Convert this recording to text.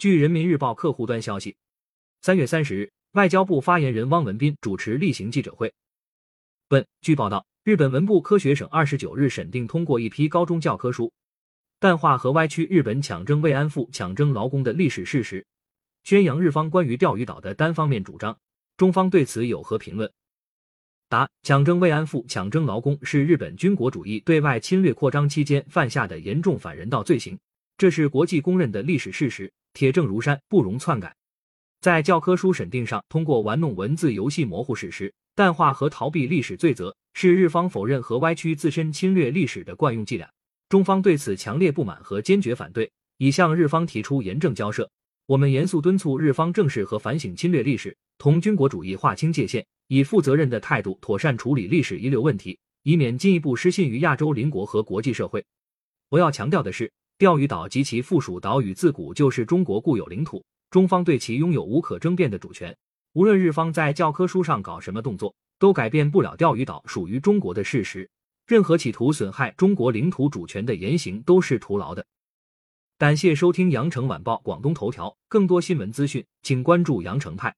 据人民日报客户端消息，三月三十日，外交部发言人汪文斌主持例行记者会。问：据报道，日本文部科学省二十九日审定通过一批高中教科书，淡化和歪曲日本强征慰安妇、强征劳工的历史事实，宣扬日方关于钓鱼岛的单方面主张。中方对此有何评论？答：强征慰安妇、强征劳工是日本军国主义对外侵略扩张期间犯下的严重反人道罪行，这是国际公认的历史事实，铁证如山，不容篡改。在教科书审定上，通过玩弄文字游戏模糊史实、淡化和逃避历史罪责，是日方否认和歪曲自身侵略历史的惯用伎俩。中方对此强烈不满和坚决反对，已向日方提出严正交涉。我们严肃敦促日方正视和反省侵略历史，同军国主义划清界限。以负责任的态度妥善处理历史遗留问题，以免进一步失信于亚洲邻国和国际社会。我要强调的是，钓鱼岛及其附属岛屿自古就是中国固有领土，中方对其拥有无可争辩的主权。无论日方在教科书上搞什么动作，都改变不了钓鱼岛属于中国的事实。任何企图损害中国领土主权的言行都是徒劳的。感谢收听羊城晚报广东头条，更多新闻资讯，请关注羊城派。